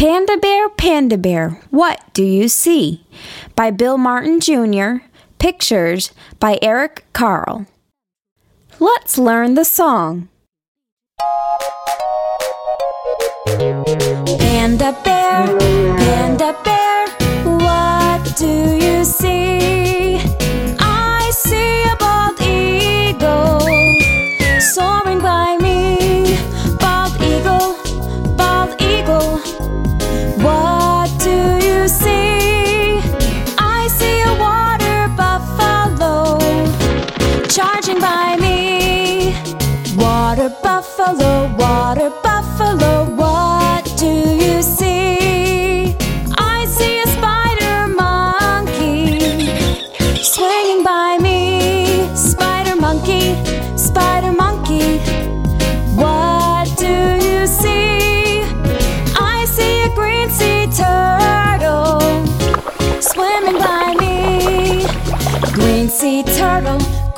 Panda Bear, Panda Bear, What Do You See? by Bill Martin Jr., pictures by Eric Carle. Let's learn the song. Panda Bear, Panda Bear, buffalo,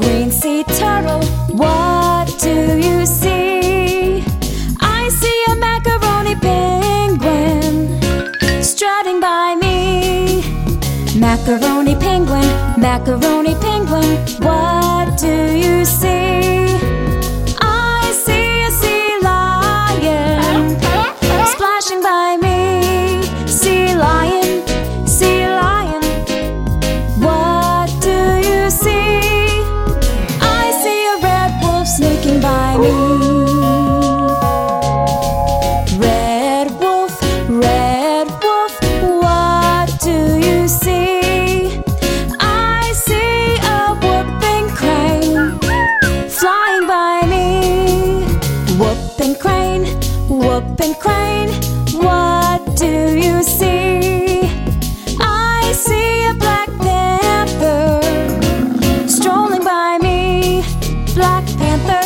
green sea turtle, what do you see? I see a macaroni penguin strutting by me. Macaroni penguin, macaroni penguin, what do you see? Whooping crane, whooping crane, what do you see? I see a black panther strolling by me. Black panther,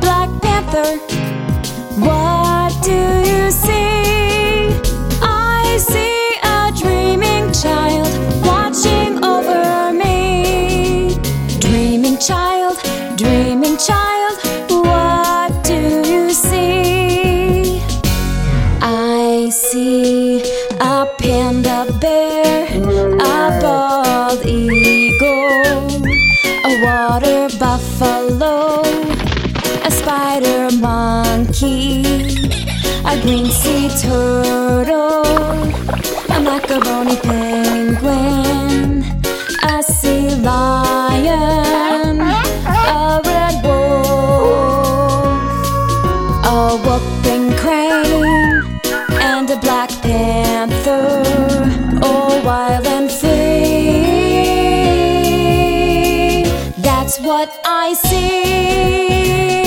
black panther, see a panda bear, a bald eagle, a water buffalo, a spider monkey, a green sea turtle, panther, wild and free. That's what I see.